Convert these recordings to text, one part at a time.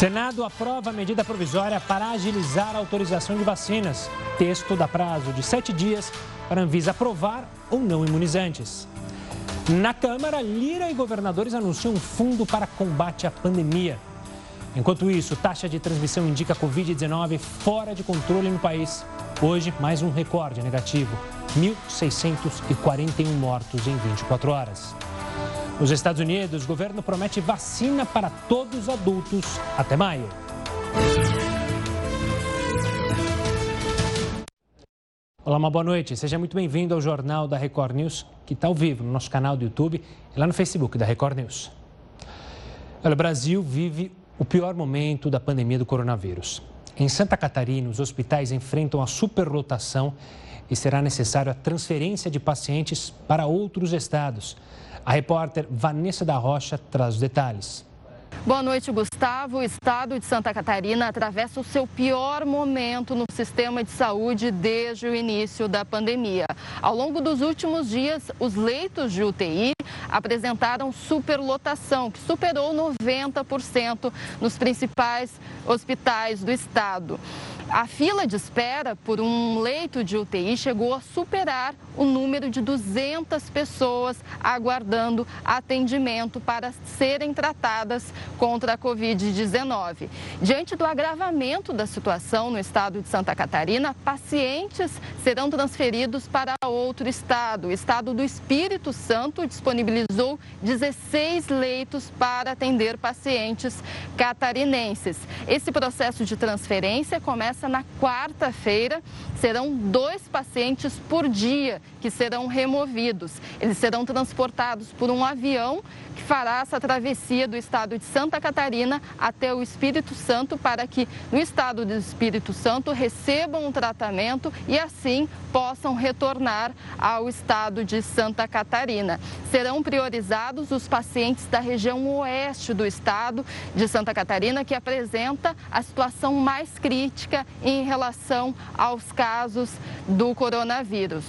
Senado aprova medida provisória para agilizar a autorização de vacinas. Texto dá prazo de sete dias para Anvisa aprovar ou não imunizantes. Na Câmara, Lira e governadores anunciam um fundo para combate à pandemia. Enquanto isso, taxa de transmissão indica Covid-19 fora de controle no país. Hoje, mais um recorde negativo: 1.641 mortos em 24 horas. Nos Estados Unidos, o governo promete vacina para todos os adultos até maio. Olá, uma boa noite. Seja muito bem-vindo ao Jornal da Record News, que está ao vivo no nosso canal do YouTube e lá no Facebook da Record News. Olha, o Brasil vive o pior momento da pandemia do coronavírus. Em Santa Catarina, os hospitais enfrentam a superlotação e será necessário a transferência de pacientes para outros estados. A repórter Vanessa da Rocha traz os detalhes. Boa noite, Gustavo. O estado de Santa Catarina atravessa o seu pior momento no sistema de saúde desde o início da pandemia. Ao longo dos últimos dias, os leitos de UTI apresentaram superlotação, que superou 90% nos principais hospitais do estado. A fila de espera por um leito de UTI chegou a superar o número de 200 pessoas aguardando atendimento para serem tratadas contra a Covid-19. Diante do agravamento da situação no estado de Santa Catarina, pacientes serão transferidos para outro estado. O estado do Espírito Santo disponibilizou 16 leitos para atender pacientes catarinenses. Esse processo de transferência começa começa na quarta-feira. Serão dois pacientes por dia que serão removidos. Eles serão transportados por um avião que fará essa travessia do estado de Santa Catarina até o Espírito Santo para que no estado do Espírito Santo recebam um tratamento e assim possam retornar ao estado de Santa Catarina. Serão priorizados os pacientes da região oeste do estado de Santa Catarina que apresenta a situação mais crítica em relação aos casos do coronavírus.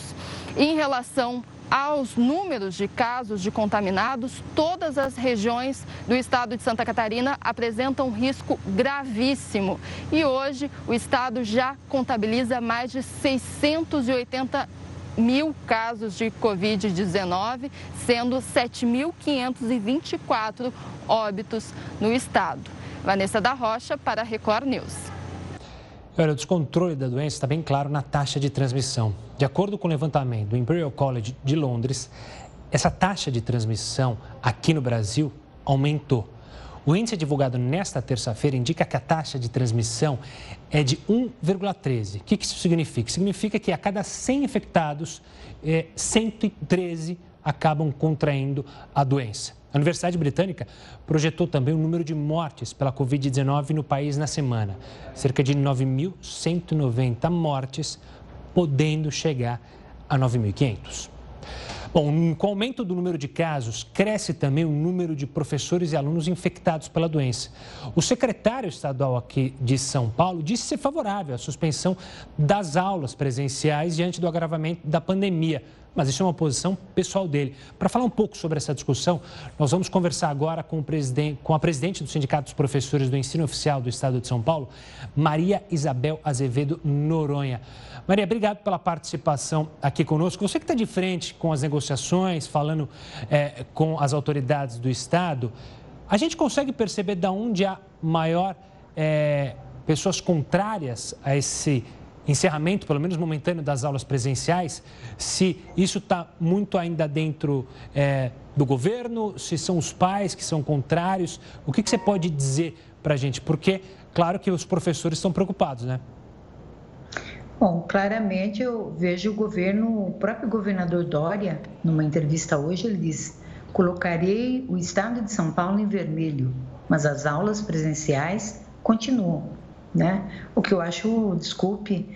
Em relação aos números de casos de contaminados, todas as regiões do estado de Santa Catarina apresentam risco gravíssimo. E hoje o estado já contabiliza mais de 680 mil casos de Covid-19, sendo 7.524 óbitos no estado. Vanessa da Rocha para a Record News. Olha, o descontrole da doença está bem claro na taxa de transmissão. De acordo com o levantamento do Imperial College de Londres, essa taxa de transmissão aqui no Brasil aumentou. O índice divulgado nesta terça-feira indica que a taxa de transmissão é de 1,13. O que isso significa? Significa que a cada 100 infectados, 113 eh, acabam contraindo a doença. A Universidade Britânica projetou também o número de mortes pela Covid-19 no país na semana. Cerca de 9.190 mortes, podendo chegar a 9.500. Bom, com o aumento do número de casos, cresce também o número de professores e alunos infectados pela doença. O secretário estadual aqui de São Paulo disse ser favorável à suspensão das aulas presenciais diante do agravamento da pandemia mas isso é uma posição pessoal dele. Para falar um pouco sobre essa discussão, nós vamos conversar agora com, com, a presidente do Sindicato dos Professores do Ensino Oficial do Estado de São Paulo, Maria Isabel Azevedo Noronha. Maria, obrigado pela participação aqui conosco. Você que está de frente com as negociações, falando é, com as autoridades do Estado, a gente consegue perceber de onde há maior é, pessoas contrárias a esse encerramento, pelo menos momentâneo, das aulas presenciais, se isso está muito ainda dentro é, do governo, se são os pais que são contrários. O que, que você pode dizer para a gente? Porque, claro que os professores estão preocupados, né? Bom, claramente eu vejo o governo, o próprio governador Dória, numa entrevista hoje, ele diz: colocarei o estado de São Paulo em vermelho, mas as aulas presenciais continuam né? O que eu acho, desculpe,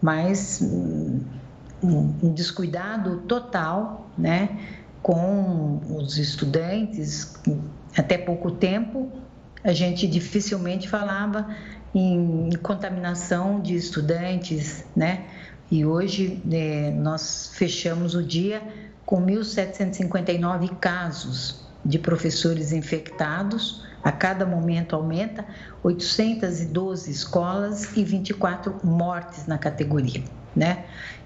mas um, um descuidado total, né? Com os estudantes, até pouco tempo, a gente dificilmente falava em contaminação de estudantes, né? E hoje é, nós fechamos o dia com 1.759 casos de professores infectados, A cada momento aumenta 812 escolas e 24 mortes na categoria, né?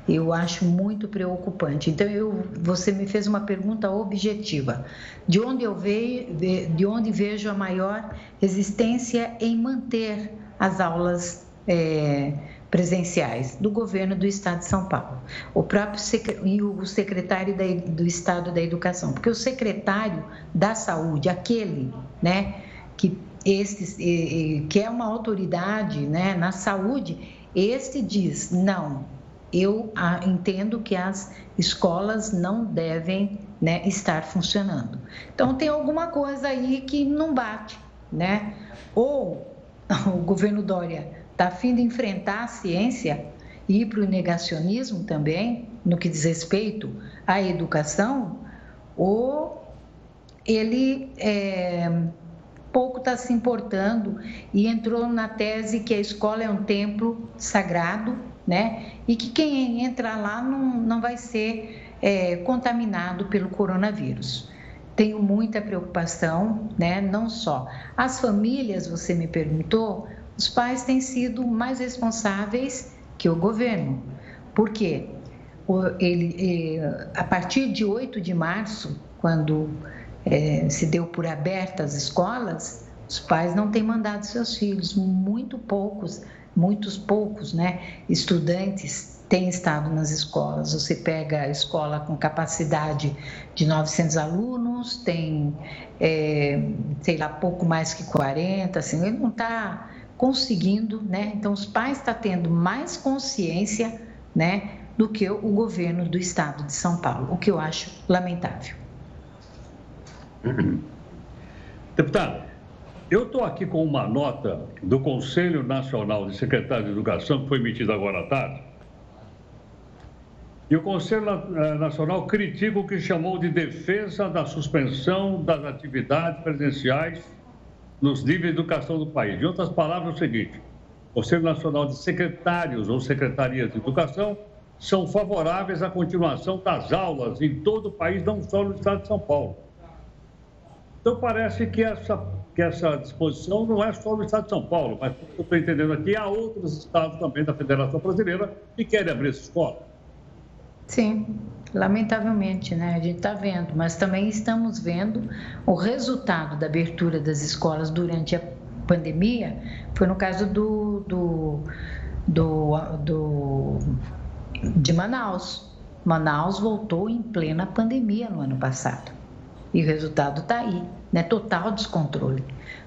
Eu acho muito preocupante. Então, eu, você me fez uma pergunta objetiva. De onde eu vejo, de onde vejo a maior resistência em manter as aulas é, presenciais do governo do Estado de São Paulo, o próprio e o secretário do Estado da Educação, porque o secretário da Saúde, aquele, né, que esse que é uma autoridade, né, na saúde, esse diz não, eu entendo que as escolas não devem né, estar funcionando. Então tem alguma coisa aí que não bate, né? Ou o governo Dória está afim de enfrentar a ciência e ir para o negacionismo também, no que diz respeito à educação, ou ele é, pouco está se importando e entrou na tese que a escola é um templo sagrado, né? E que quem entra lá não, não vai ser é, contaminado pelo coronavírus. Tenho muita preocupação, né? Não só as famílias, você me perguntou, os pais têm sido mais responsáveis que o governo. Por quê? Ele, a partir de 8 de março, quando é, se deu por abertas as escolas, os pais não têm mandado seus filhos, muito poucos, muitos poucos, né, estudantes têm estado nas escolas. Você pega a escola com capacidade de 900 alunos, tem, é, sei lá, pouco mais que 40, assim, ele não está conseguindo, né? Então, os pais estão tá tendo mais consciência, né, do que o governo do estado de São Paulo, o que eu acho lamentável. Deputado, eu estou aqui com uma nota do Conselho Nacional de Secretários de Educação, que foi emitida agora à tarde. E o Conselho eh, Nacional critica o que chamou de defesa da suspensão das atividades presenciais nos níveis de educação do país. Em outras palavras, é o seguinte: o Conselho Nacional de Secretários ou Secretarias de Educação são favoráveis à continuação das aulas em todo o país, não só no estado de São Paulo. Então, parece que essa, que essa disposição não é só no estado de São Paulo, mas, eu estou entendendo aqui, há outros estados também da Federação Brasileira que querem abrir essa escola. Sim. Lamentavelmente, né? A gente está vendo, mas também estamos vendo o resultado da abertura das escolas durante a pandemia. Foi no caso do, do, do, do de Manaus. Manaus voltou em plena pandemia no ano passado. E o resultado está aí, né? Total descontrole.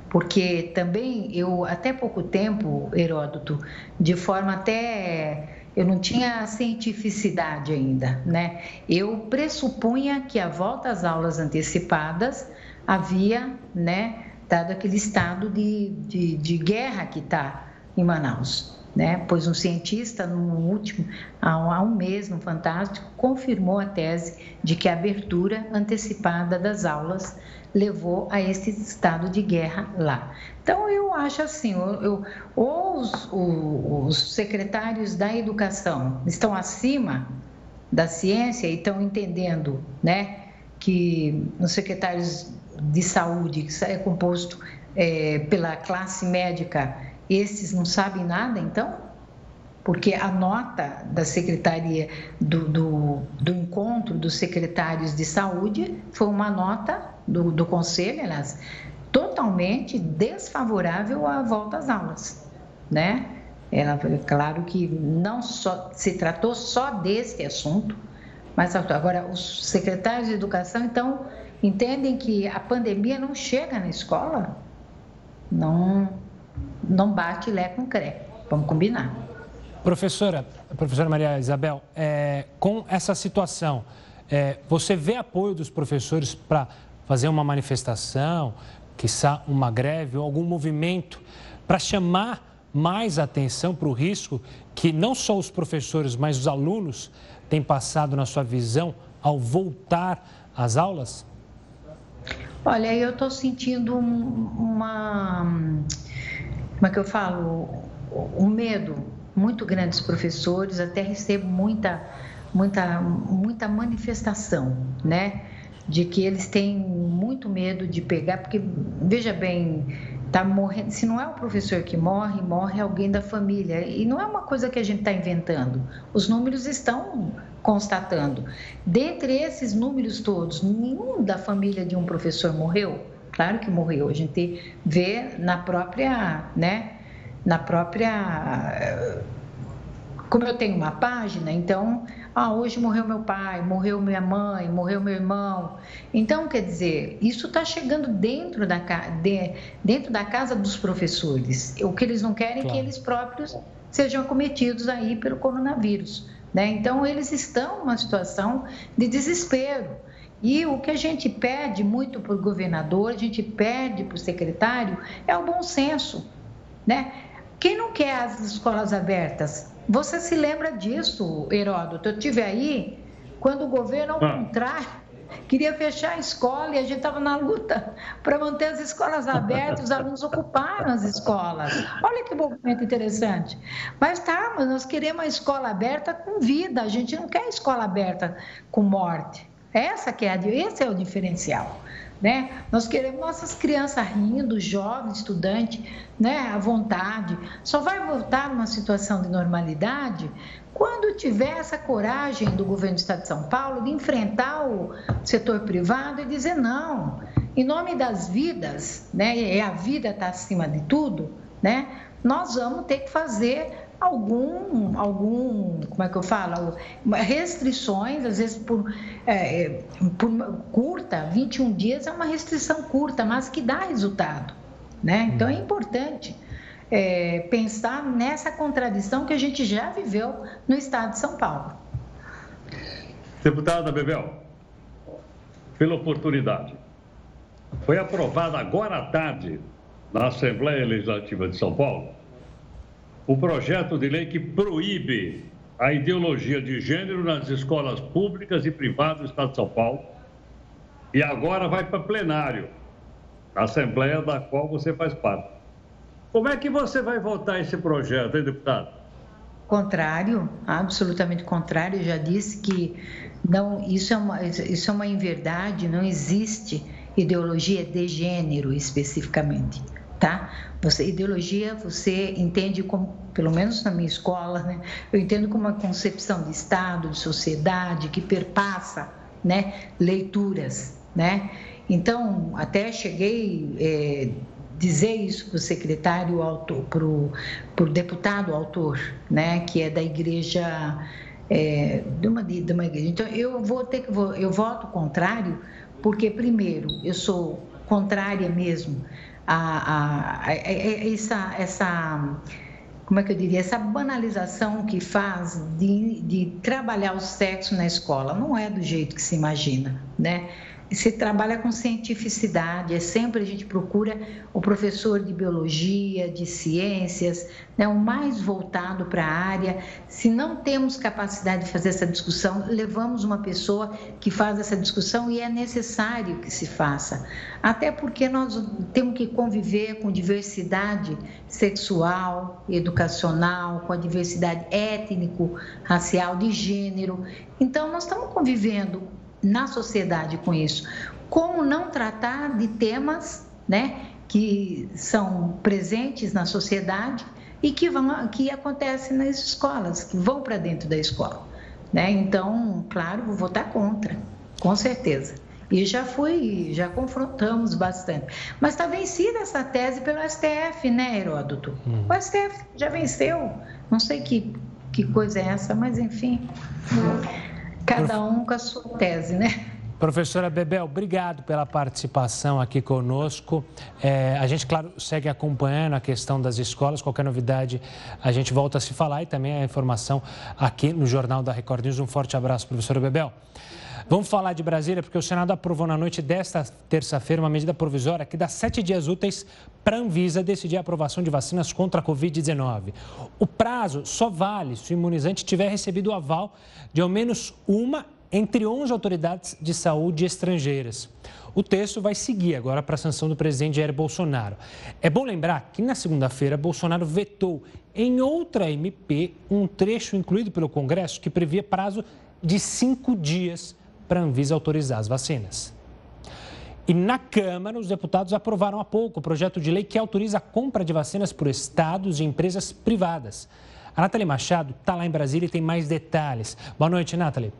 Porque também eu, até pouco tempo, Heródoto, de forma até eu não tinha cientificidade ainda, né? Eu pressupunha que a volta às aulas antecipadas havia, né, dado aquele estado de, de, de guerra que está em Manaus. Né? Pois um cientista, no último, há um mês, no Fantástico, confirmou a tese de que a abertura antecipada das aulas levou a esse estado de guerra lá. Então, eu acho assim, eu, eu, ou os, os secretários da educação estão acima da ciência e estão entendendo né, que os secretários de saúde, que é composto é, pela classe médica, esses não sabem nada, então? Porque a nota da secretaria do, do, do encontro dos secretários de saúde foi uma nota do, do conselho, aliás, totalmente desfavorável à volta às aulas, né? Ela, claro que não só se tratou só desse assunto, mas agora os secretários de educação então entendem que a pandemia não chega na escola, não não bate lé com cré. Vamos combinar. Professora, professora Maria Isabel, é, com essa situação, é, você vê apoio dos professores para fazer uma manifestação, quiçá uma greve ou algum movimento para chamar mais atenção para o risco que não só os professores, mas os alunos têm passado na sua visão ao voltar às aulas? Olha, eu estou sentindo uma. Como é que eu falo? Um medo muito grande dos professores, até recebo muita, muita, muita manifestação, né? De que eles têm muito medo de pegar, porque veja bem, tá morrendo, se não é o professor que morre, morre alguém da família. E não é uma coisa que a gente está inventando. Os números estão constatando. Dentre esses números todos, nenhum da família de um professor morreu. Claro que morreu. A gente vê na própria, né, na própria como eu tenho uma página, então, ah, hoje morreu meu pai, morreu minha mãe, morreu meu irmão. Então, quer dizer, isso está chegando dentro da, de, dentro da casa dos professores. O que eles não querem claro. é que eles próprios sejam acometidos aí pelo coronavírus. Né? Então, eles estão numa situação de desespero. E o que a gente pede muito para o governador, a gente pede para o secretário, é o bom senso. Né? Quem não quer as escolas abertas? Você se lembra disso, Heródoto? Eu tive aí quando o governo, ao ah. contrário, queria fechar a escola e a gente estava na luta para manter as escolas abertas, os alunos ocuparam as escolas. Olha que movimento interessante. Mas tá, mas nós queremos a escola aberta com vida, a gente não quer a escola aberta com morte. Essa que é a, esse é o diferencial. Né? Nós queremos nossas crianças rindo, jovens, estudantes, né, à vontade. Só vai voltar numa situação de normalidade quando tiver essa coragem do governo do Estado de São Paulo de enfrentar o setor privado e dizer não, em nome das vidas, né, e a vida está acima de tudo, né, nós vamos ter que fazer algum, algum, como é que eu falo, restrições, às vezes por, é, é por curta, 21 dias é uma restrição curta, mas que dá resultado, né? Então é uhum. importante é, pensar nessa contradição que a gente já viveu no estado de São Paulo. Deputada Bebel, pela oportunidade. Foi aprovada agora à tarde na Assembleia Legislativa de São Paulo o projeto de lei que proíbe a ideologia de gênero nas escolas públicas e privadas do Estado de São Paulo. E agora vai para plenário, a Assembleia da qual você faz parte. Como é que você vai votar esse projeto, hein, deputado? Contrário, absolutamente contrário. Eu já disse que não, isso é uma, isso é uma inverdade, não existe ideologia de gênero especificamente tá? Você, ideologia você entende como, pelo menos na minha escola, né? Eu entendo como uma concepção de Estado, de sociedade que perpassa, né? Leituras, né? Então, até cheguei é, dizer isso para o secretário para o deputado autor, né? Que é da igreja é, de, uma, de uma igreja. Então, eu vou ter que eu voto contrário porque primeiro eu sou contrária mesmo a, a, a, essa, essa, como é que eu diria, essa banalização que faz de, de trabalhar o sexo na escola. Não é do jeito que se imagina, né? Se trabalha com cientificidade, é sempre a gente procura o professor de biologia, de ciências, né, o mais voltado para a área. Se não temos capacidade de fazer essa discussão, levamos uma pessoa que faz essa discussão e é necessário que se faça. Até porque nós temos que conviver com diversidade sexual, educacional, com a diversidade étnico, racial, de gênero. Então, nós estamos convivendo na sociedade com isso. Como não tratar de temas né, que são presentes na sociedade e que, vão, que acontecem nas escolas, que vão para dentro da escola. Né? Então, claro, vou votar contra, com certeza. E já fui, já confrontamos bastante. Mas está vencida essa tese pelo STF, né, Heródoto? Hum. O STF já venceu. Não sei que, que coisa é essa, mas enfim. Cada um com a sua tese, né? Professora Bebel, obrigado pela participação aqui conosco. É, a gente, claro, segue acompanhando a questão das escolas. Qualquer novidade, a gente volta a se falar e também a informação aqui no Jornal da Record News. Um forte abraço, professora Bebel. Vamos falar de Brasília, porque o Senado aprovou na noite desta terça-feira uma medida provisória que dá sete dias úteis para a Anvisa decidir a aprovação de vacinas contra a Covid-19. O prazo só vale se o imunizante tiver recebido o aval de ao menos uma entre 11 autoridades de saúde estrangeiras. O texto vai seguir agora para a sanção do presidente Jair Bolsonaro. É bom lembrar que na segunda-feira, Bolsonaro vetou em outra MP um trecho incluído pelo Congresso que previa prazo de cinco dias para a Anvisa autorizar as vacinas. E na Câmara, os deputados aprovaram há pouco o projeto de lei que autoriza a compra de vacinas por estados e empresas privadas. A Nathalie Machado está lá em Brasília e tem mais detalhes. Boa noite, Nathalie.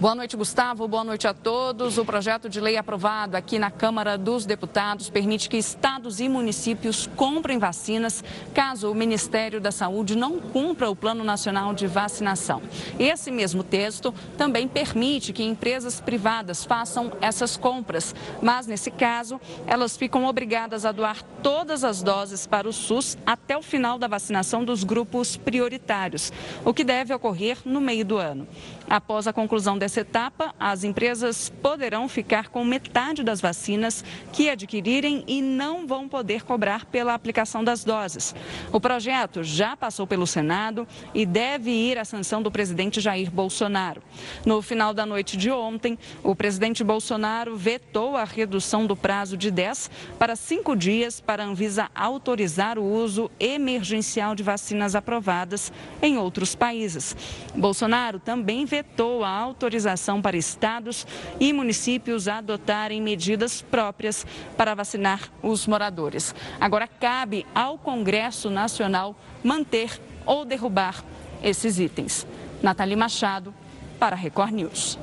Boa noite, Gustavo. Boa noite a todos. O projeto de lei aprovado aqui na Câmara dos Deputados permite que estados e municípios comprem vacinas caso o Ministério da Saúde não cumpra o Plano Nacional de Vacinação. Esse mesmo texto também permite que empresas privadas façam essas compras, mas nesse caso, elas ficam obrigadas a doar todas as doses para o SUS até o final da vacinação dos grupos prioritários, o que deve ocorrer no meio do ano. Após a conclusão dessa etapa, as empresas poderão ficar com metade das vacinas que adquirirem e não vão poder cobrar pela aplicação das doses. O projeto já passou pelo Senado e deve ir à sanção do presidente Jair Bolsonaro. No final da noite de ontem, o presidente Bolsonaro vetou a redução do prazo de 10 para 5 dias para a Anvisa autorizar o uso emergencial de vacinas aprovadas em outros países. Bolsonaro também vetou vetou a autorização para estados e municípios adotarem medidas próprias para vacinar os moradores. Agora cabe ao Congresso Nacional manter ou derrubar esses itens. Nathalie Machado, para Record News.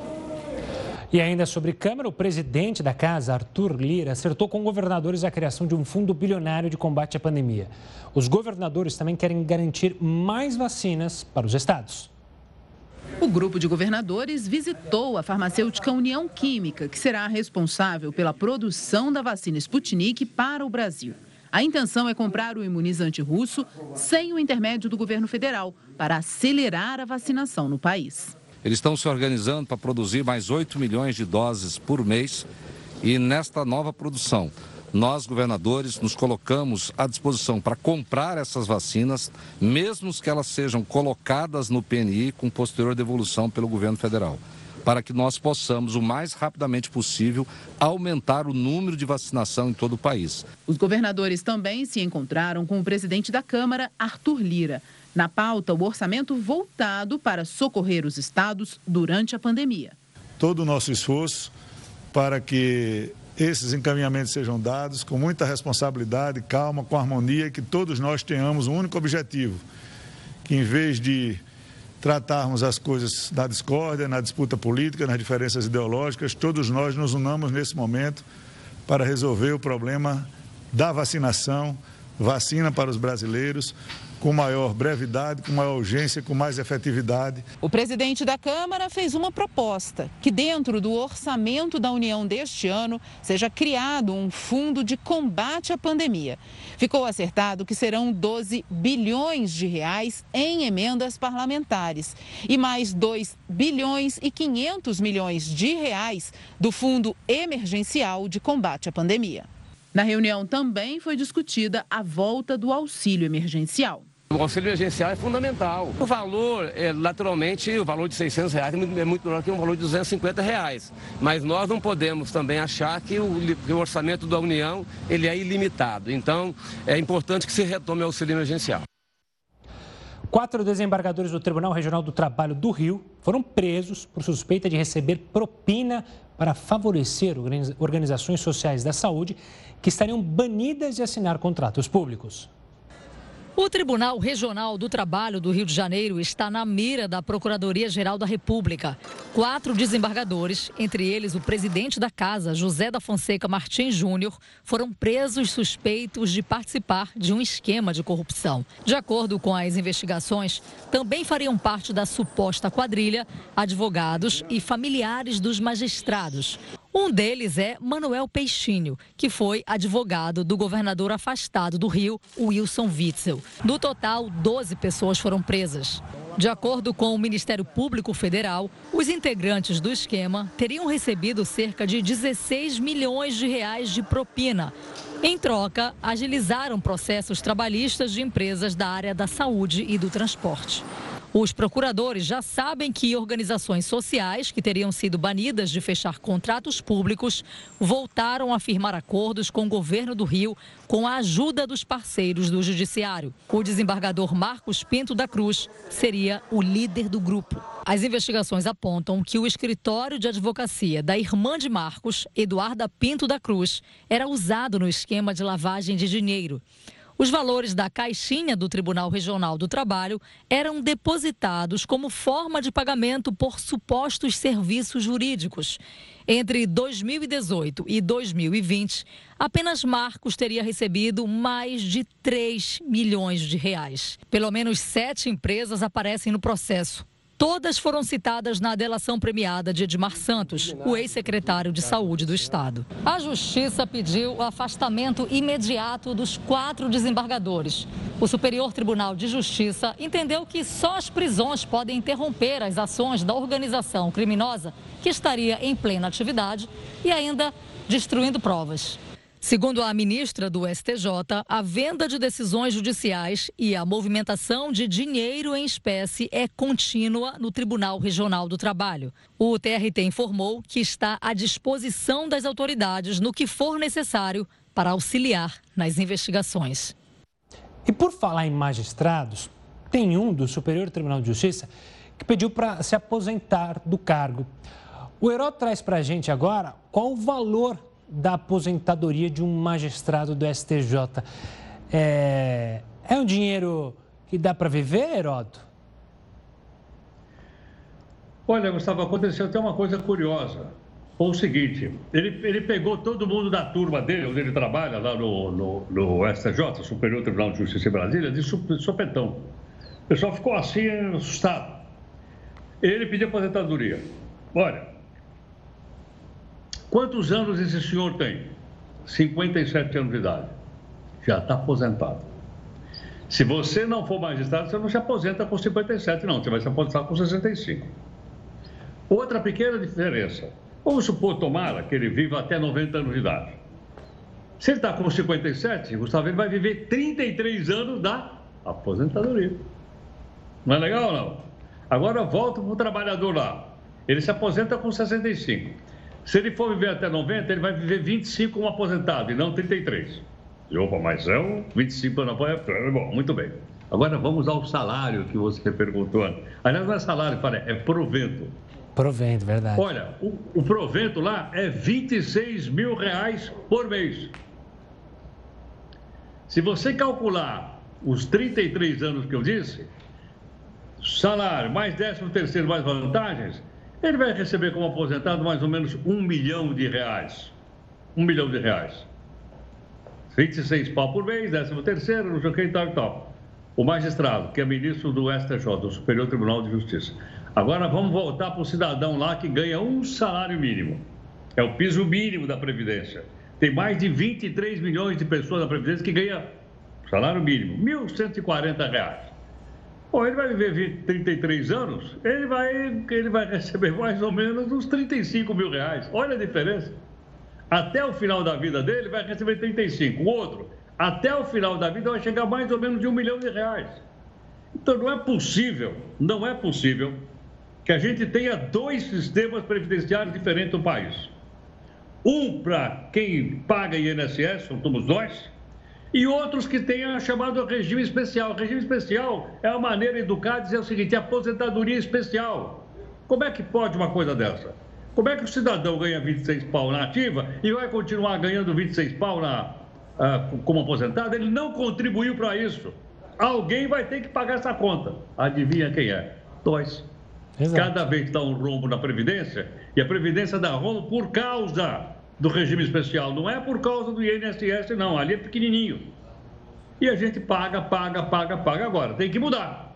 E ainda sobre Câmara, o presidente da casa, Arthur Lira, acertou com governadores a criação de um fundo bilionário de combate à pandemia. Os governadores também querem garantir mais vacinas para os estados. O grupo de governadores visitou a farmacêutica União Química, que será responsável pela produção da vacina Sputnik para o Brasil. A intenção é comprar o imunizante russo sem o intermédio do governo federal, para acelerar a vacinação no país. Eles estão se organizando para produzir mais 8 milhões de doses por mês e nesta nova produção nós, governadores, nos colocamos à disposição para comprar essas vacinas, mesmo que elas sejam colocadas no PNI com posterior devolução pelo governo federal para que nós possamos, o mais rapidamente possível, aumentar o número de vacinação em todo o país. Os governadores também se encontraram com o presidente da Câmara, Arthur Lira. Na pauta, o orçamento voltado para socorrer os estados durante a pandemia. Todo o nosso esforço para que esses encaminhamentos sejam dados com muita responsabilidade, calma, com harmonia, que todos nós tenhamos um único objetivo, que em vez de tratarmos as coisas na discórdia, na disputa política, nas diferenças ideológicas, todos nós nos unamos nesse momento para resolver o problema da vacinação, vacina para os brasileiros, com maior brevidade, com maior urgência, com mais efetividade. O presidente da Câmara fez uma proposta: que dentro do orçamento da União deste ano seja criado um fundo de combate à pandemia. Ficou acertado que serão 12 bilhões de reais em emendas parlamentares e mais 2 bilhões e 500 milhões de reais do Fundo Emergencial de Combate à Pandemia. Na reunião também foi discutida a volta do auxílio emergencial. O auxílio emergencial é fundamental. O valor, é, naturalmente, o valor de 600 reais é muito, é muito menor que um valor de 250 reais. Mas nós não podemos também achar que o, que o orçamento da União ele é ilimitado. Então, é importante que se retome o auxílio emergencial. Quatro desembargadores do Tribunal Regional do Trabalho do Rio foram presos por suspeita de receber propina para favorecer organizações sociais da saúde que estariam banidas de assinar contratos públicos. O Tribunal Regional do Trabalho do Rio de Janeiro está na mira da Procuradoria-Geral da República. Quatro desembargadores, entre eles o presidente da casa, José da Fonseca Martins Júnior, foram presos suspeitos de participar de um esquema de corrupção. De acordo com as investigações, também fariam parte da suposta quadrilha advogados e familiares dos magistrados. Um deles é Manuel Peixinho, que foi advogado do governador afastado do Rio, Wilson Witzel. Do total, 12 pessoas foram presas. De acordo com o Ministério Público Federal, os integrantes do esquema teriam recebido cerca de 16 milhões de reais de propina. Em troca, agilizaram processos trabalhistas de empresas da área da saúde e do transporte. Os procuradores já sabem que organizações sociais que teriam sido banidas de fechar contratos públicos voltaram a firmar acordos com o governo do Rio com a ajuda dos parceiros do Judiciário. O desembargador Marcos Pinto da Cruz seria o líder do grupo. As investigações apontam que o escritório de advocacia da irmã de Marcos, Eduarda Pinto da Cruz, era usado no esquema de lavagem de dinheiro. Os valores da caixinha do Tribunal Regional do Trabalho eram depositados como forma de pagamento por supostos serviços jurídicos. Entre 2018 e 2020, apenas Marcos teria recebido mais de 3 milhões de reais. Pelo menos sete empresas aparecem no processo. Todas foram citadas na delação premiada de Edmar Santos, o ex-secretário de Saúde do Estado. A Justiça pediu o afastamento imediato dos quatro desembargadores. O Superior Tribunal de Justiça entendeu que só as prisões podem interromper as ações da organização criminosa que estaria em plena atividade e ainda destruindo provas. Segundo a ministra do STJ, a venda de decisões judiciais e a movimentação de dinheiro em espécie é contínua no Tribunal Regional do Trabalho. O TRT informou que está à disposição das autoridades no que for necessário para auxiliar nas investigações. E por falar em magistrados, tem um do Superior Tribunal de Justiça que pediu para se aposentar do cargo. O Heró traz para a gente agora qual o valor da aposentadoria de um magistrado do STJ. É, é um dinheiro que dá para viver, Heródoto? Olha, Gustavo, aconteceu até uma coisa curiosa. Foi o seguinte, ele, ele pegou todo mundo da turma dele, onde ele trabalha, lá no, no, no STJ, Superior Tribunal de Justiça em Brasília, de sopetão. O pessoal ficou assim, assustado. Ele pediu aposentadoria. Olha, Quantos anos esse senhor tem? 57 anos de idade. Já está aposentado. Se você não for magistrado, você não se aposenta com 57, não. Você vai se aposentar com 65. Outra pequena diferença. Vamos supor, tomara, que ele viva até 90 anos de idade. Se ele está com 57, Gustavo, ele vai viver 33 anos da aposentadoria. Não é legal não? Agora volta para o trabalhador lá. Ele se aposenta com 65. Se ele for viver até 90, ele vai viver 25 como aposentado e não 33. E, opa, mas é um 25 anos aposentado. Bom, muito bem. Agora vamos ao salário que você perguntou. Aliás, não é salário, é provento. Provento, verdade. Olha, o, o provento lá é 26 mil reais por mês. Se você calcular os 33 anos que eu disse, salário mais 13 terceiro mais vantagens, ele vai receber como aposentado mais ou menos um milhão de reais. Um milhão de reais. 26 pau por mês, décimo terceiro, não sei o que tal e tal. O magistrado, que é ministro do STJ, do Superior Tribunal de Justiça. Agora vamos voltar para o cidadão lá que ganha um salário mínimo. É o piso mínimo da Previdência. Tem mais de 23 milhões de pessoas da Previdência que ganham salário mínimo, R$ 1.140. Bom, ele vai viver 20, 33 anos, ele vai, ele vai receber mais ou menos uns 35 mil reais. Olha a diferença. Até o final da vida dele vai receber 35. O outro, até o final da vida vai chegar mais ou menos de um milhão de reais. Então não é possível, não é possível que a gente tenha dois sistemas previdenciários diferentes no país. Um para quem paga INSS, somos nós, e outros que tenham chamado regime especial. Regime especial é a maneira educada de dizer o seguinte: aposentadoria especial. Como é que pode uma coisa dessa? Como é que o cidadão ganha 26 pau na ativa e vai continuar ganhando 26 pau na, uh, como aposentado? Ele não contribuiu para isso. Alguém vai ter que pagar essa conta. Adivinha quem é? Nós. Cada vez que dá um rombo na Previdência, e a Previdência dá rombo por causa do regime especial. Não é por causa do INSS, não. Ali é pequenininho. E a gente paga, paga, paga, paga agora. Tem que mudar.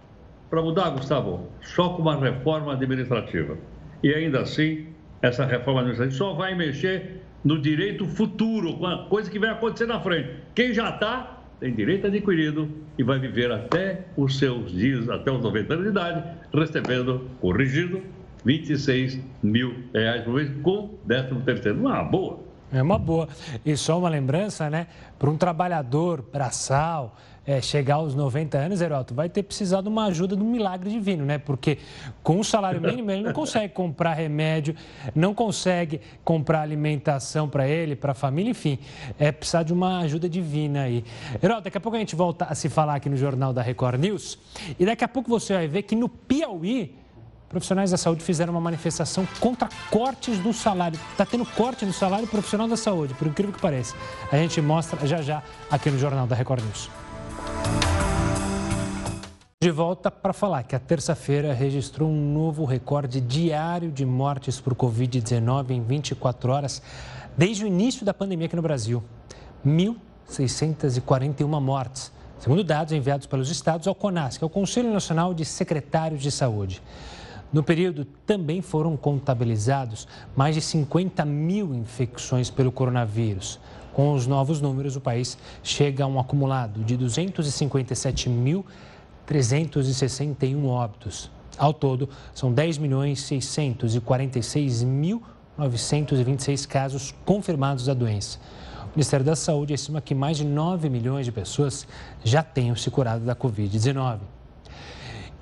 Para mudar, Gustavo, só com uma reforma administrativa. E ainda assim, essa reforma administrativa só vai mexer no direito futuro, com a coisa que vai acontecer na frente. Quem já está, tem direito adquirido e vai viver até os seus dias, até os 90 anos de idade, recebendo, corrigido, 26 mil reais por mês com 13 terceiro. Uma boa. É uma boa. E só uma lembrança, né? Para um trabalhador braçal é, chegar aos 90 anos, Heroto, vai ter precisado de uma ajuda de um milagre divino, né? Porque com o salário mínimo ele não consegue comprar remédio, não consegue comprar alimentação para ele, para a família, enfim, é precisar de uma ajuda divina aí. Heroto, daqui a pouco a gente volta a se falar aqui no Jornal da Record News e daqui a pouco você vai ver que no Piauí profissionais da saúde fizeram uma manifestação contra cortes do salário. Está tendo corte no salário profissional da saúde, por incrível que pareça. A gente mostra já já aqui no Jornal da Record News. De volta para falar que a terça-feira registrou um novo recorde diário de mortes por Covid-19 em 24 horas, desde o início da pandemia aqui no Brasil. 1.641 mortes, segundo dados enviados pelos estados ao CONAS, que é o Conselho Nacional de Secretários de Saúde. No período, também foram contabilizados mais de 50 mil infecções pelo coronavírus. Com os novos números, o país chega a um acumulado de 257.361 óbitos. Ao todo, são 10.646.926 casos confirmados da doença. O Ministério da Saúde estima que mais de 9 milhões de pessoas já tenham se curado da Covid-19.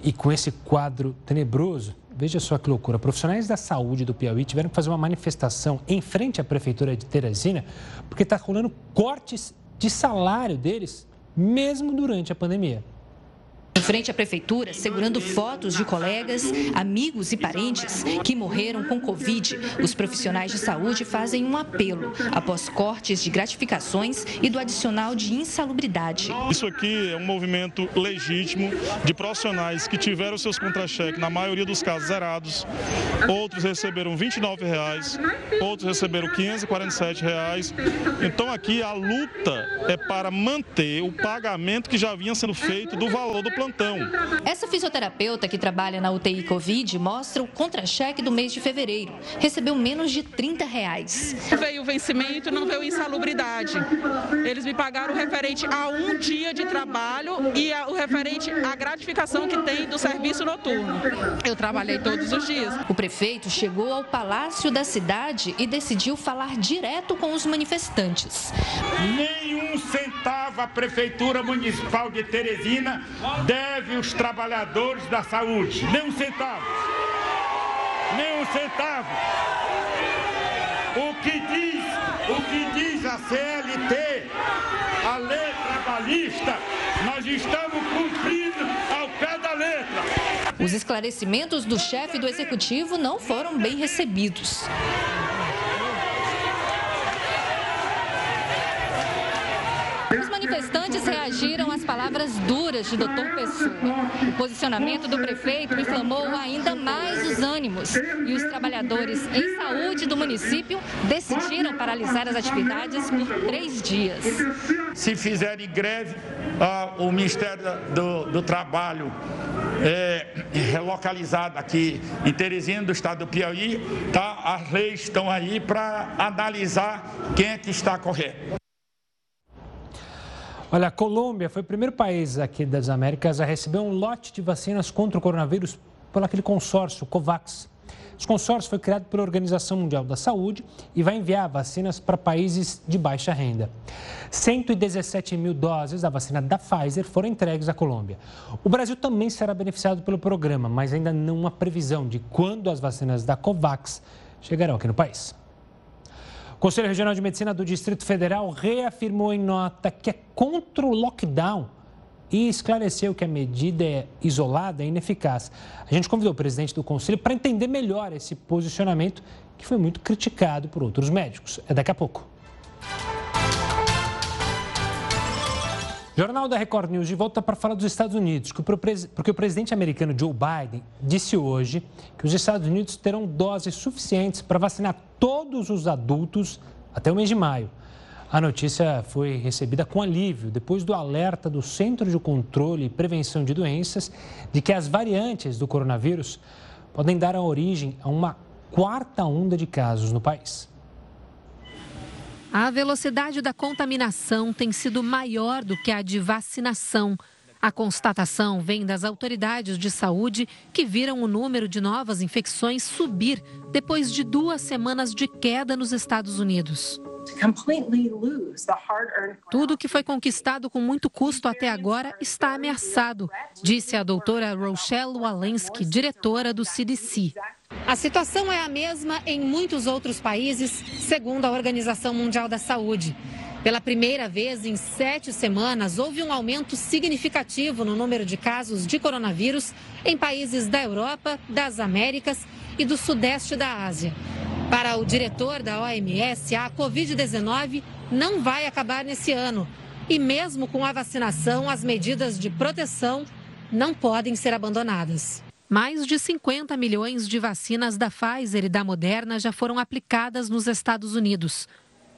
E com esse quadro tenebroso, veja só que loucura, profissionais da saúde do Piauí tiveram que fazer uma manifestação em frente à prefeitura de Teresina, porque está rolando cortes de salário deles, mesmo durante a pandemia. Em frente à prefeitura, segurando fotos de colegas, amigos e parentes que morreram com Covid, os profissionais de saúde fazem um apelo após cortes de gratificações e do adicional de insalubridade. Isso aqui é um movimento legítimo de profissionais que tiveram seus contra-cheques, na maioria dos casos, zerados. Outros receberam 29 reais, outros receberam 547 reais. Então aqui a luta é para manter o pagamento que já vinha sendo feito do valor do plano plantão. Essa fisioterapeuta que trabalha na UTI Covid mostra o contra-cheque do mês de fevereiro. Recebeu menos de 30 reais. Veio o vencimento, não veio insalubridade. Eles me pagaram o referente a um dia de trabalho e o referente à gratificação que tem do serviço noturno. Eu trabalhei todos os dias. O prefeito chegou ao palácio da cidade e decidiu falar direto com os manifestantes. Nenhum centavo a Prefeitura Municipal de Teresina deve os trabalhadores da saúde. Nem um centavo. Nem um centavo. O que diz, o que diz a CLT, a lei trabalhista, nós estamos cumprindo ao pé da letra. Os esclarecimentos do chefe do executivo não foram bem recebidos. Os manifestantes reagiram às palavras duras de Dr. Pessoa. O posicionamento do prefeito inflamou ainda mais os ânimos e os trabalhadores em saúde do município decidiram paralisar as atividades por três dias. Se fizerem greve, ah, o Ministério do, do Trabalho é, relocalizado aqui em Teresina, do estado do Piauí, tá? as leis estão aí para analisar quem é que está correto. Olha, a Colômbia foi o primeiro país aqui das Américas a receber um lote de vacinas contra o coronavírus por aquele consórcio COVAX. Esse consórcio foi criado pela Organização Mundial da Saúde e vai enviar vacinas para países de baixa renda. 117 mil doses da vacina da Pfizer foram entregues à Colômbia. O Brasil também será beneficiado pelo programa, mas ainda não há previsão de quando as vacinas da COVAX chegarão aqui no país. O Conselho Regional de Medicina do Distrito Federal reafirmou em nota que é contra o lockdown e esclareceu que a medida é isolada e ineficaz. A gente convidou o presidente do Conselho para entender melhor esse posicionamento que foi muito criticado por outros médicos. É daqui a pouco. Jornal da Record News de volta para falar dos Estados Unidos, porque o presidente americano Joe Biden disse hoje que os Estados Unidos terão doses suficientes para vacinar todos os adultos até o mês de maio. A notícia foi recebida com alívio depois do alerta do Centro de Controle e Prevenção de Doenças de que as variantes do coronavírus podem dar origem a uma quarta onda de casos no país. A velocidade da contaminação tem sido maior do que a de vacinação. A constatação vem das autoridades de saúde que viram o número de novas infecções subir depois de duas semanas de queda nos Estados Unidos. Tudo que foi conquistado com muito custo até agora está ameaçado, disse a doutora Rochelle Walensky, diretora do CDC. A situação é a mesma em muitos outros países, segundo a Organização Mundial da Saúde. Pela primeira vez em sete semanas, houve um aumento significativo no número de casos de coronavírus em países da Europa, das Américas e do Sudeste da Ásia. Para o diretor da OMS, a Covid-19 não vai acabar nesse ano. E mesmo com a vacinação, as medidas de proteção não podem ser abandonadas. Mais de 50 milhões de vacinas da Pfizer e da Moderna já foram aplicadas nos Estados Unidos.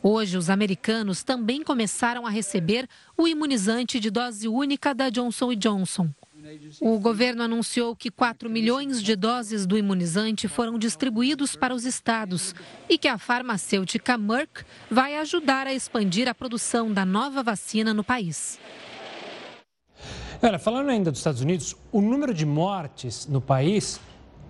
Hoje, os americanos também começaram a receber o imunizante de dose única da Johnson Johnson. O governo anunciou que 4 milhões de doses do imunizante foram distribuídos para os estados e que a farmacêutica Merck vai ajudar a expandir a produção da nova vacina no país. Olha, falando ainda dos Estados Unidos, o número de mortes no país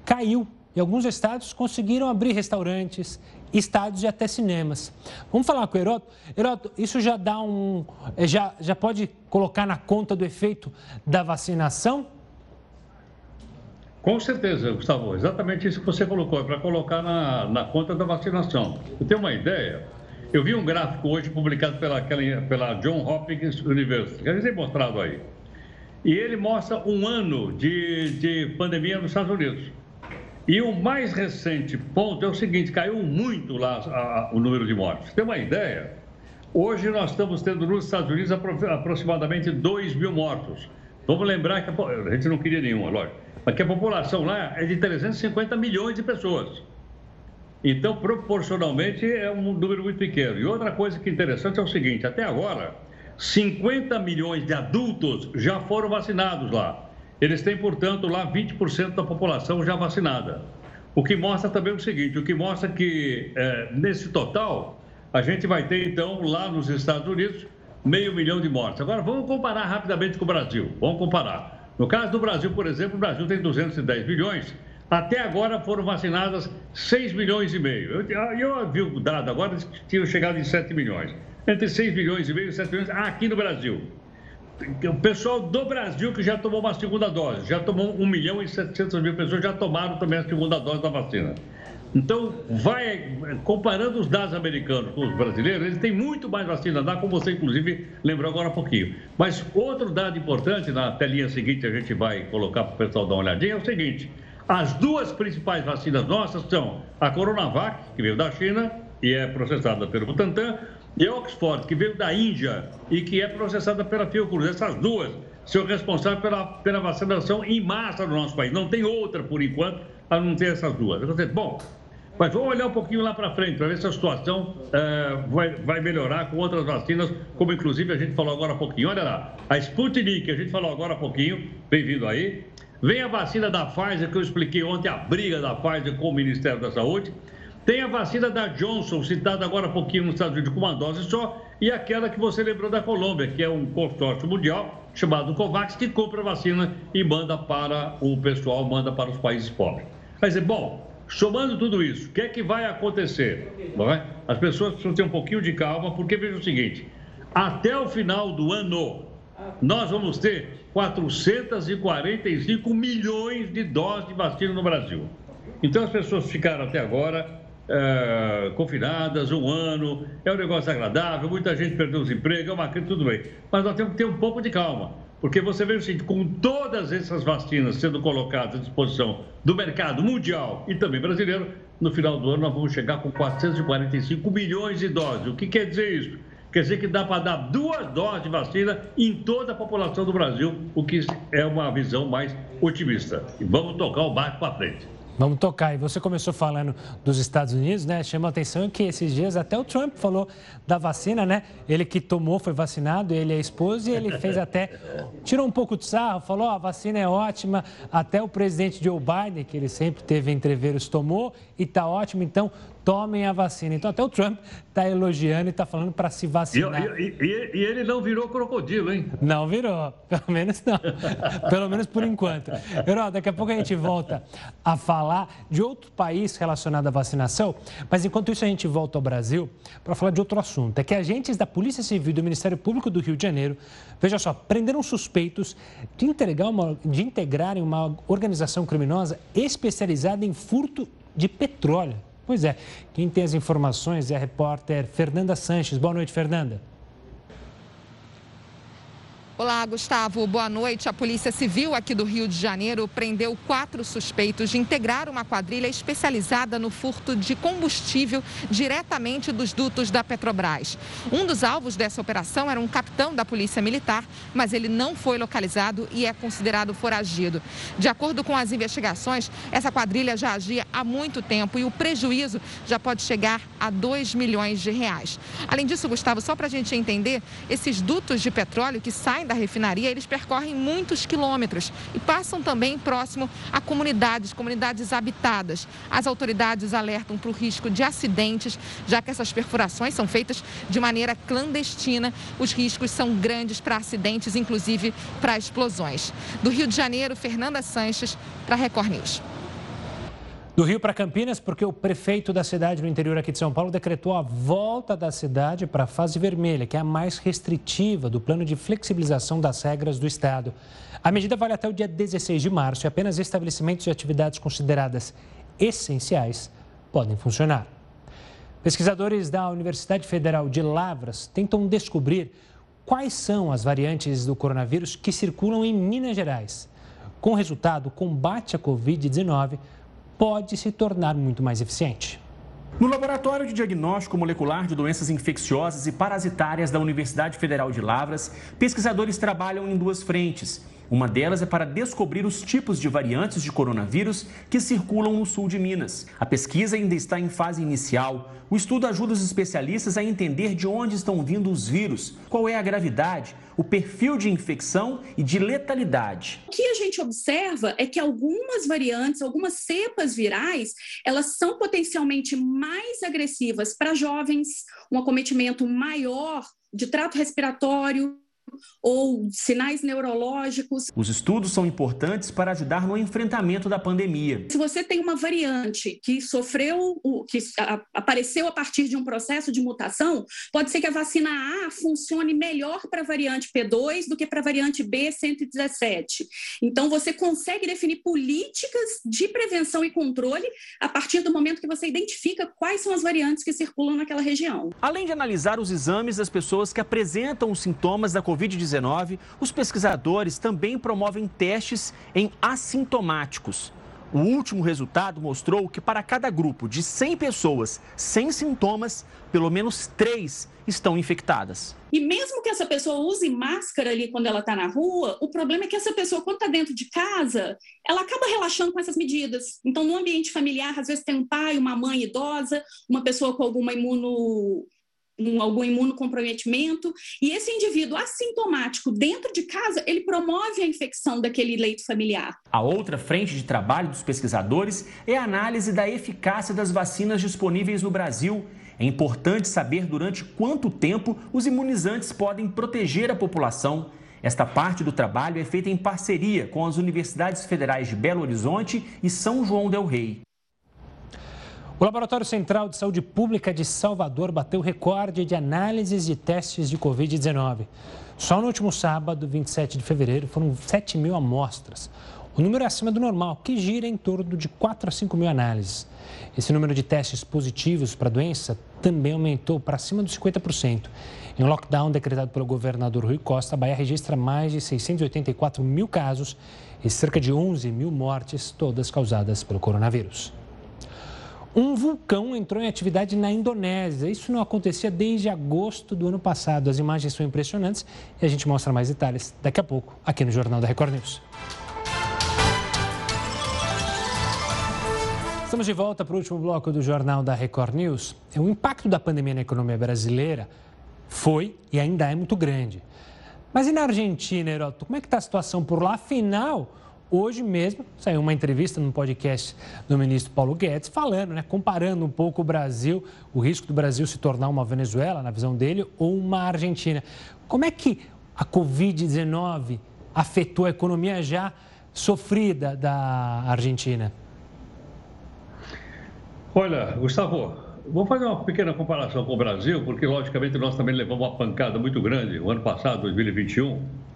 caiu e alguns estados conseguiram abrir restaurantes, estádios e até cinemas. Vamos falar com o Heroto. Heroto, isso já dá um. Eh, já, já pode colocar na conta do efeito da vacinação? Com certeza, Gustavo. Exatamente isso que você colocou, é para colocar na, na conta da vacinação. Eu tenho uma ideia. Eu vi um gráfico hoje publicado pela, pela John Hopkins University, que tem mostrado aí. E ele mostra um ano de, de pandemia nos Estados Unidos. E o mais recente ponto é o seguinte: caiu muito lá a, a, o número de mortes. Tem uma ideia? Hoje nós estamos tendo nos Estados Unidos aproximadamente 2 mil mortos. Vamos lembrar que a, a gente não queria nenhuma, lógico, mas que a população lá é de 350 milhões de pessoas. Então, proporcionalmente, é um número muito pequeno. E outra coisa que é interessante é o seguinte: até agora, 50 milhões de adultos já foram vacinados lá. Eles têm, portanto, lá 20% da população já vacinada. O que mostra também o seguinte: o que mostra que é, nesse total, a gente vai ter, então, lá nos Estados Unidos, meio milhão de mortes. Agora, vamos comparar rapidamente com o Brasil. Vamos comparar. No caso do Brasil, por exemplo, o Brasil tem 210 milhões. Até agora foram vacinadas 6 milhões e meio. Eu, eu vi o dado agora, tinham chegado em 7 milhões. Entre 6 milhões e meio e 7 milhões aqui no Brasil o pessoal do Brasil que já tomou uma segunda dose, já tomou 1 milhão e 700 mil pessoas, já tomaram também a segunda dose da vacina. Então, vai comparando os dados americanos com os brasileiros, eles têm muito mais vacina lá, como você, inclusive, lembrou agora há pouquinho. Mas outro dado importante, na telinha seguinte, a gente vai colocar para o pessoal dar uma olhadinha, é o seguinte: as duas principais vacinas nossas são a Coronavac, que veio da China e é processada pelo Butantan, e Oxford, que veio da Índia e que é processada pela Fiocruz. Essas duas são responsáveis pela, pela vacinação em massa no nosso país. Não tem outra, por enquanto, a não ter essas duas. Bom, mas vamos olhar um pouquinho lá para frente, para ver se a situação é, vai, vai, melhorar com outras vacinas, como inclusive a gente falou agora há pouquinho. Olha lá, a Sputnik, a gente falou agora há pouquinho, bem-vindo aí. Vem a vacina da Pfizer, que eu expliquei ontem, a briga da Pfizer com o Ministério da Saúde. Tem a vacina da Johnson, citada agora há pouquinho nos Estados Unidos, com uma dose só, e aquela que você lembrou da Colômbia, que é um consórcio mundial chamado COVAX, que compra a vacina e manda para o pessoal, manda para os países pobres. Dizer, bom, somando tudo isso, o que é que vai acontecer? É? As pessoas precisam ter um pouquinho de calma, porque veja o seguinte: até o final do ano, nós vamos ter 445 milhões de doses de vacina no Brasil. Então as pessoas ficaram até agora é, confinadas, um ano, é um negócio agradável, muita gente perdeu os empregos, é uma crise, tudo bem. Mas nós temos que ter um pouco de calma, porque você vê o seguinte, com todas essas vacinas sendo colocadas à disposição do mercado mundial e também brasileiro, no final do ano nós vamos chegar com 445 milhões de doses. O que quer dizer isso? Quer dizer que dá para dar duas doses de vacina em toda a população do Brasil, o que é uma visão mais otimista. E vamos tocar o barco para frente. Vamos tocar. E você começou falando dos Estados Unidos, né? Chama a atenção que esses dias até o Trump falou da vacina, né? Ele que tomou, foi vacinado, ele é esposo e ele fez até. Tirou um pouco de sarro, falou: oh, a vacina é ótima. Até o presidente Joe Biden, que ele sempre teve entreveros, tomou e tá ótimo. Então, tomem a vacina. Então, até o Trump está elogiando e está falando para se vacinar. E, e, e, ele não virou crocodilo, hein? Não virou, pelo menos não. pelo menos por enquanto. Herói, daqui a pouco a gente volta a falar de outro país relacionado à vacinação, mas enquanto isso a gente volta ao Brasil para falar de outro assunto. É que agentes da Polícia Civil e do Ministério Público do Rio de Janeiro, veja só, prenderam suspeitos de, entregar uma, de integrarem uma organização criminosa especializada em furto de petróleo. Pois é, quem tem as informações é a repórter Fernanda Sanches. Boa noite, Fernanda. Olá, Gustavo. Boa noite. A Polícia Civil aqui do Rio de Janeiro prendeu quatro suspeitos de integrar uma quadrilha especializada no furto de combustível diretamente dos dutos da Petrobras. Um dos alvos dessa operação era um capitão da Polícia Militar, mas ele não foi localizado e é considerado foragido. De acordo com as investigações, essa quadrilha já agia há muito tempo e o prejuízo já pode chegar a 2 milhões de reais. Além disso, Gustavo, só para a gente entender, esses dutos de petróleo que saem da refinaria, eles percorrem muitos quilômetros e passam também próximo a comunidades, comunidades habitadas. As autoridades alertam para o risco de acidentes, já que essas perfurações são feitas de maneira clandestina. Os riscos são grandes para acidentes, inclusive para explosões. Do Rio de Janeiro, Fernanda Sanches, para Record News. Do Rio para Campinas, porque o prefeito da cidade no interior aqui de São Paulo decretou a volta da cidade para a fase vermelha, que é a mais restritiva do plano de flexibilização das regras do estado. A medida vale até o dia 16 de março e apenas estabelecimentos e atividades consideradas essenciais podem funcionar. Pesquisadores da Universidade Federal de Lavras tentam descobrir quais são as variantes do coronavírus que circulam em Minas Gerais. Com o resultado, o combate à Covid-19 pode se tornar muito mais eficiente. No Laboratório de Diagnóstico Molecular de Doenças Infecciosas e Parasitárias da Universidade Federal de Lavras, pesquisadores trabalham em duas frentes. Uma delas é para descobrir os tipos de variantes de coronavírus que circulam no sul de Minas. A pesquisa ainda está em fase inicial. O estudo ajuda os especialistas a entender de onde estão vindo os vírus, qual é a gravidade, o perfil de infecção e de letalidade. O que a gente observa é que algumas variantes, algumas cepas virais, elas são potencialmente mais agressivas para jovens, um acometimento maior de trato respiratório, ou sinais neurológicos. Os estudos são importantes para ajudar no enfrentamento da pandemia. Se você tem uma variante que sofreu, que apareceu a partir de um processo de mutação, pode ser que a vacina A funcione melhor para a variante P2 do que para a variante B117. Então, você consegue definir políticas de prevenção e controle a partir do momento que você identifica quais são as variantes que circulam naquela região. Além de analisar os exames das pessoas que apresentam os sintomas da Covid, Covid-19, os pesquisadores também promovem testes em assintomáticos. O último resultado mostrou que para cada grupo de 100 pessoas sem sintomas, pelo menos três estão infectadas. E mesmo que essa pessoa use máscara ali quando ela está na rua, o problema é que essa pessoa, quando está dentro de casa, ela acaba relaxando com essas medidas. Então, no ambiente familiar, às vezes tem um pai, uma mãe idosa, uma pessoa com alguma imuno um, algum imunocomprometimento, e esse indivíduo assintomático dentro de casa, ele promove a infecção daquele leito familiar. A outra frente de trabalho dos pesquisadores é a análise da eficácia das vacinas disponíveis no Brasil. É importante saber durante quanto tempo os imunizantes podem proteger a população. Esta parte do trabalho é feita em parceria com as universidades federais de Belo Horizonte e São João del Rei. O Laboratório Central de Saúde Pública de Salvador bateu recorde de análises de testes de Covid-19. Só no último sábado, 27 de fevereiro, foram 7 mil amostras. O número é acima do normal, que gira em torno de 4 a 5 mil análises. Esse número de testes positivos para a doença também aumentou para acima dos 50%. Em um lockdown decretado pelo governador Rui Costa, a Bahia registra mais de 684 mil casos e cerca de 11 mil mortes, todas causadas pelo coronavírus um vulcão entrou em atividade na Indonésia. Isso não acontecia desde agosto do ano passado. As imagens são impressionantes e a gente mostra mais detalhes daqui a pouco aqui no Jornal da Record News. Estamos de volta para o último bloco do Jornal da Record News. O impacto da pandemia na economia brasileira foi e ainda é muito grande. Mas e na Argentina, Heroto? Como é que está a situação por lá? Afinal, Hoje mesmo saiu uma entrevista no podcast do ministro Paulo Guedes falando, né, comparando um pouco o Brasil, o risco do Brasil se tornar uma Venezuela, na visão dele, ou uma Argentina. Como é que a Covid-19 afetou a economia já sofrida da Argentina? Olha, Gustavo, vou fazer uma pequena comparação com o Brasil, porque logicamente nós também levamos uma pancada muito grande o ano passado, 2021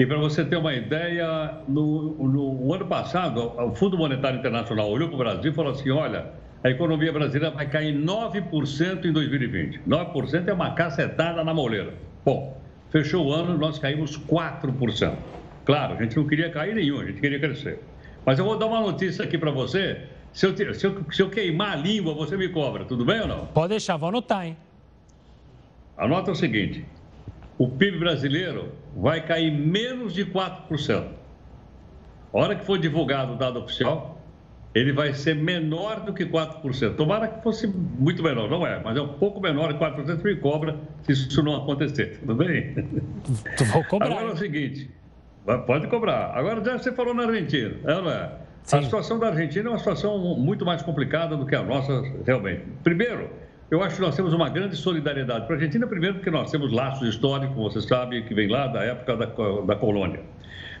e para você ter uma ideia, no, no ano passado, o Fundo Monetário Internacional olhou para o Brasil e falou assim: olha, a economia brasileira vai cair 9% em 2020. 9% é uma cacetada na moleira. Bom, fechou o ano, nós caímos 4%. Claro, a gente não queria cair nenhum, a gente queria crescer. Mas eu vou dar uma notícia aqui para você. Se eu, se, eu, se eu queimar a língua, você me cobra, tudo bem ou não? Pode deixar, vou anotar, hein? Anota o seguinte: o PIB brasileiro vai cair menos de 4%. A hora que for divulgado o dado oficial, ele vai ser menor do que 4%. Tomara que fosse muito menor, não é, mas é um pouco menor que 4%, me cobra se isso não acontecer, tudo bem? Vou cobrar. Agora é o seguinte, pode cobrar. Agora já você falou na Argentina, é não é? Sim. A situação da Argentina é uma situação muito mais complicada do que a nossa, realmente. Primeiro, eu acho que nós temos uma grande solidariedade para a Argentina, primeiro porque nós temos laços históricos, você sabe, que vem lá da época da, da colônia.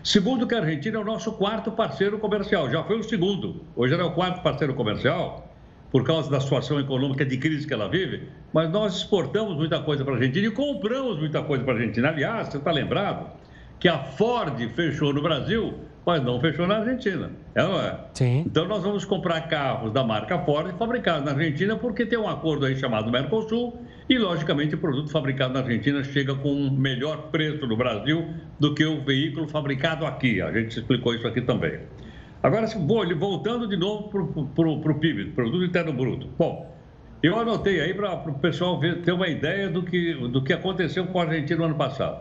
Segundo, que a Argentina é o nosso quarto parceiro comercial, já foi o segundo, hoje ela é o quarto parceiro comercial, por causa da situação econômica de crise que ela vive, mas nós exportamos muita coisa para a Argentina e compramos muita coisa para a Argentina. Aliás, você está lembrado que a Ford fechou no Brasil mas não fechou na Argentina. É, não é? Sim. Então nós vamos comprar carros da marca Ford fabricados na Argentina porque tem um acordo aí chamado Mercosul e, logicamente, o produto fabricado na Argentina chega com um melhor preço no Brasil do que o veículo fabricado aqui. A gente explicou isso aqui também. Agora, voltando de novo para o PIB, Produto Interno Bruto. Bom, eu anotei aí para o pessoal ver, ter uma ideia do que, do que aconteceu com a Argentina no ano passado.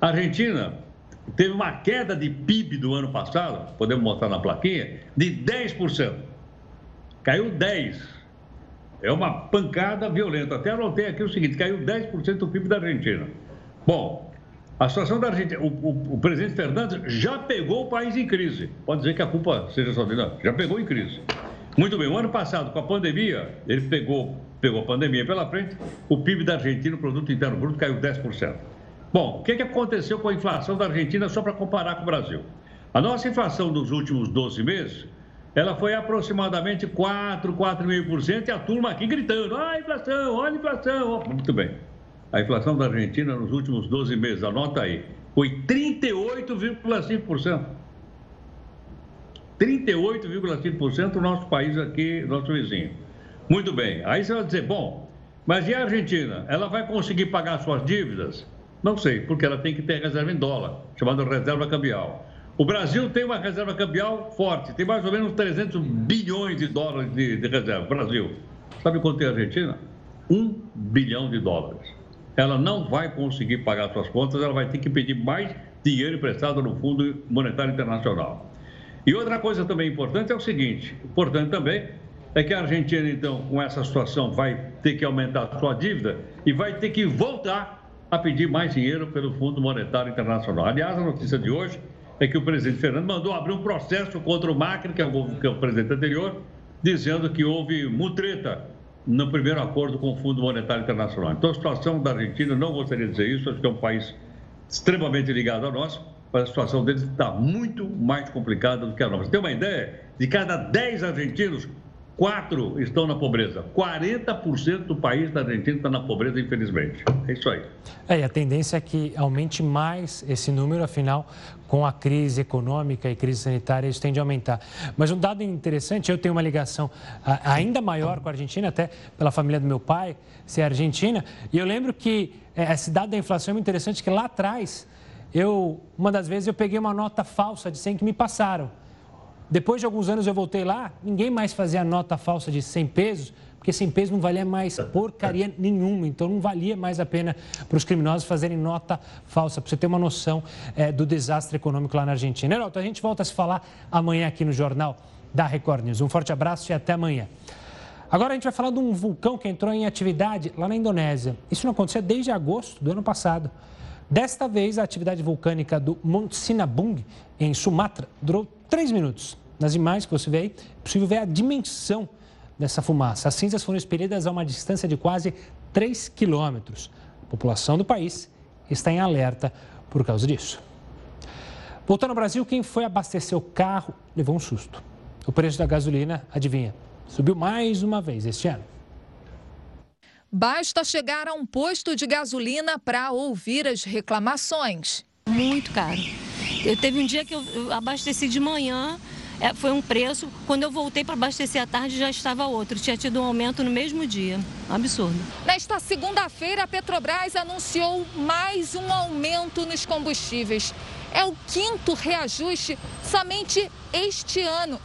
A Argentina teve uma queda de PIB do ano passado, podemos mostrar na plaquinha, de 10%. Caiu 10%. É uma pancada violenta. Até anotei aqui o seguinte: caiu 10% do PIB da Argentina. Bom, a situação da Argentina, o, o, o, presidente Fernandes já pegou o país em crise. Pode dizer que a culpa seja só dele. Já pegou em crise. Muito bem, o ano passado, com a pandemia, ele pegou, pegou a pandemia pela frente, o PIB da Argentina, o Produto Interno Bruto, caiu 10%. Bom, o que, que aconteceu com a inflação da Argentina, só para comparar com o Brasil? A nossa inflação dos últimos 12 meses, ela foi aproximadamente 4, 4,5% e a turma aqui gritando, ah, inflação, olha a inflação. Muito bem. A inflação da Argentina nos últimos 12 meses, anota aí, foi 38,5%. 38,5% o nosso país aqui, nosso vizinho. Muito bem. Aí você vai dizer, bom, mas e a Argentina? Ela vai conseguir pagar suas dívidas? Não sei, porque ela tem que ter reserva em dólar, chamada reserva cambial. O Brasil tem uma reserva cambial forte, tem mais ou menos 300 bilhões de dólares de, de reserva. Brasil. Sabe quanto tem a Argentina? Um bilhão de dólares. Ela não vai conseguir pagar suas contas, ela vai ter que pedir mais dinheiro emprestado no Fundo Monetário Internacional. E outra coisa também importante é o seguinte: importante também é que a Argentina, então, com essa situação, vai ter que aumentar a sua dívida e vai ter que voltar a pedir mais dinheiro pelo Fundo Monetário Internacional. Aliás, a notícia de hoje é que o presidente Fernando mandou abrir um processo contra o Macri, que é o, que é o presidente anterior, dizendo que houve mutreta no primeiro acordo com o Fundo Monetário Internacional. Então, a situação da Argentina, não gostaria de dizer isso, acho que é um país extremamente ligado a nós, mas a situação deles está muito mais complicada do que a nossa. Tem uma ideia? De cada 10 argentinos, Quatro estão na pobreza. 40% do país da Argentina está na pobreza, infelizmente. É isso aí. É, e a tendência é que aumente mais esse número, afinal, com a crise econômica e crise sanitária, isso tende a aumentar. Mas um dado interessante, eu tenho uma ligação ainda maior com a Argentina, até pela família do meu pai, ser argentina, e eu lembro que é, esse dado da inflação é muito interessante, que lá atrás, eu, uma das vezes, eu peguei uma nota falsa de 100 que me passaram. Depois de alguns anos eu voltei lá, ninguém mais fazia nota falsa de 100 pesos, porque 100 pesos não valia mais porcaria nenhuma. Então não valia mais a pena para os criminosos fazerem nota falsa, para você ter uma noção é, do desastre econômico lá na Argentina. Heraldo, a gente volta a se falar amanhã aqui no Jornal da Record News. Um forte abraço e até amanhã. Agora a gente vai falar de um vulcão que entrou em atividade lá na Indonésia. Isso não acontecia desde agosto do ano passado. Desta vez, a atividade vulcânica do Monte Sinabung, em Sumatra, durou três minutos. Nas imagens que você vê aí, é possível ver a dimensão dessa fumaça. As cinzas foram expelidas a uma distância de quase 3 quilômetros. A população do país está em alerta por causa disso. Voltando ao Brasil, quem foi abastecer o carro levou um susto. O preço da gasolina, adivinha, subiu mais uma vez este ano. Basta chegar a um posto de gasolina para ouvir as reclamações. Muito caro. Eu teve um dia que eu abasteci de manhã, é, foi um preço. Quando eu voltei para abastecer à tarde já estava outro. Tinha tido um aumento no mesmo dia. Absurdo. Nesta segunda-feira, a Petrobras anunciou mais um aumento nos combustíveis. É o quinto reajuste somente este ano.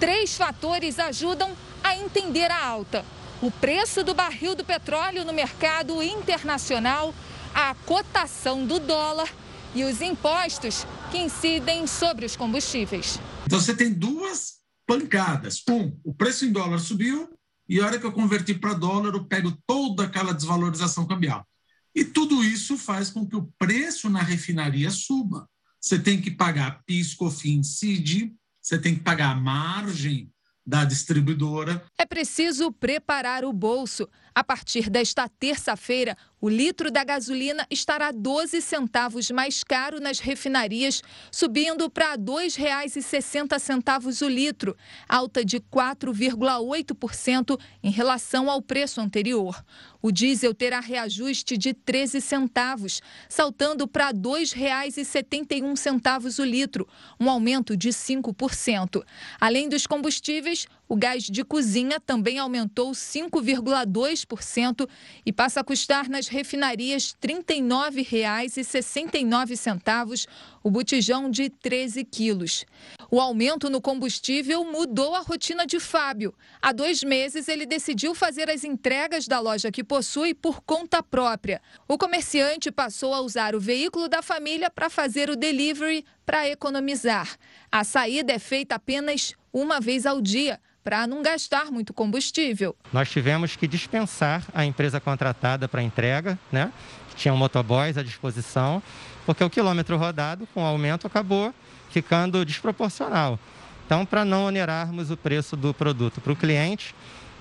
Três fatores ajudam a entender a alta o preço do barril do petróleo no mercado internacional, a cotação do dólar e os impostos que incidem sobre os combustíveis. Então você tem duas pancadas. Um, o preço em dólar subiu e a hora que eu converti para dólar, eu pego toda aquela desvalorização cambial. E tudo isso faz com que o preço na refinaria suba. Você tem que pagar PIS, COFINS, CID, você tem que pagar a margem da distribuidora. É preciso preparar o bolso. A partir desta terça-feira, o litro da gasolina estará 12 centavos mais caro nas refinarias, subindo para R$ 2,60 o litro, alta de 4,8% em relação ao preço anterior. O diesel terá reajuste de 13 centavos, saltando para R$ 2,71 o litro, um aumento de 5%. Além dos combustíveis, o gás de cozinha também aumentou 5,2% e passa a custar nas refinarias R$ 39,69 o botijão de 13 quilos. O aumento no combustível mudou a rotina de Fábio. Há dois meses, ele decidiu fazer as entregas da loja que possui por conta própria. O comerciante passou a usar o veículo da família para fazer o delivery para economizar. A saída é feita apenas uma vez ao dia para não gastar muito combustível. Nós tivemos que dispensar a empresa contratada para entrega, né? Tinham motoboys à disposição porque o quilômetro rodado, com o aumento, acabou ficando desproporcional. Então, para não onerarmos o preço do produto para o cliente,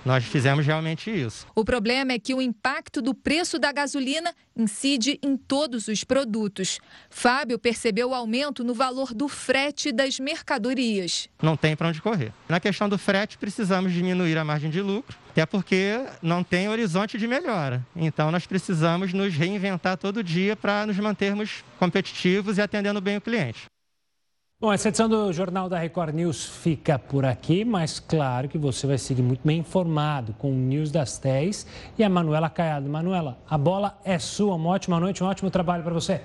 nós fizemos realmente isso. O problema é que o impacto do preço da gasolina incide em todos os produtos. Fábio percebeu o aumento no valor do frete das mercadorias. Não tem para onde correr. Na questão do frete, precisamos diminuir a margem de lucro, até porque não tem horizonte de melhora. Então, nós precisamos nos reinventar todo dia para nos mantermos competitivos e atendendo bem o cliente. Bom, essa edição do Jornal da Record News fica por aqui, mas claro que você vai seguir muito bem informado com o News das 10 e a Manuela Caiado. Manuela, a bola é sua. Uma ótima noite, um ótimo trabalho para você.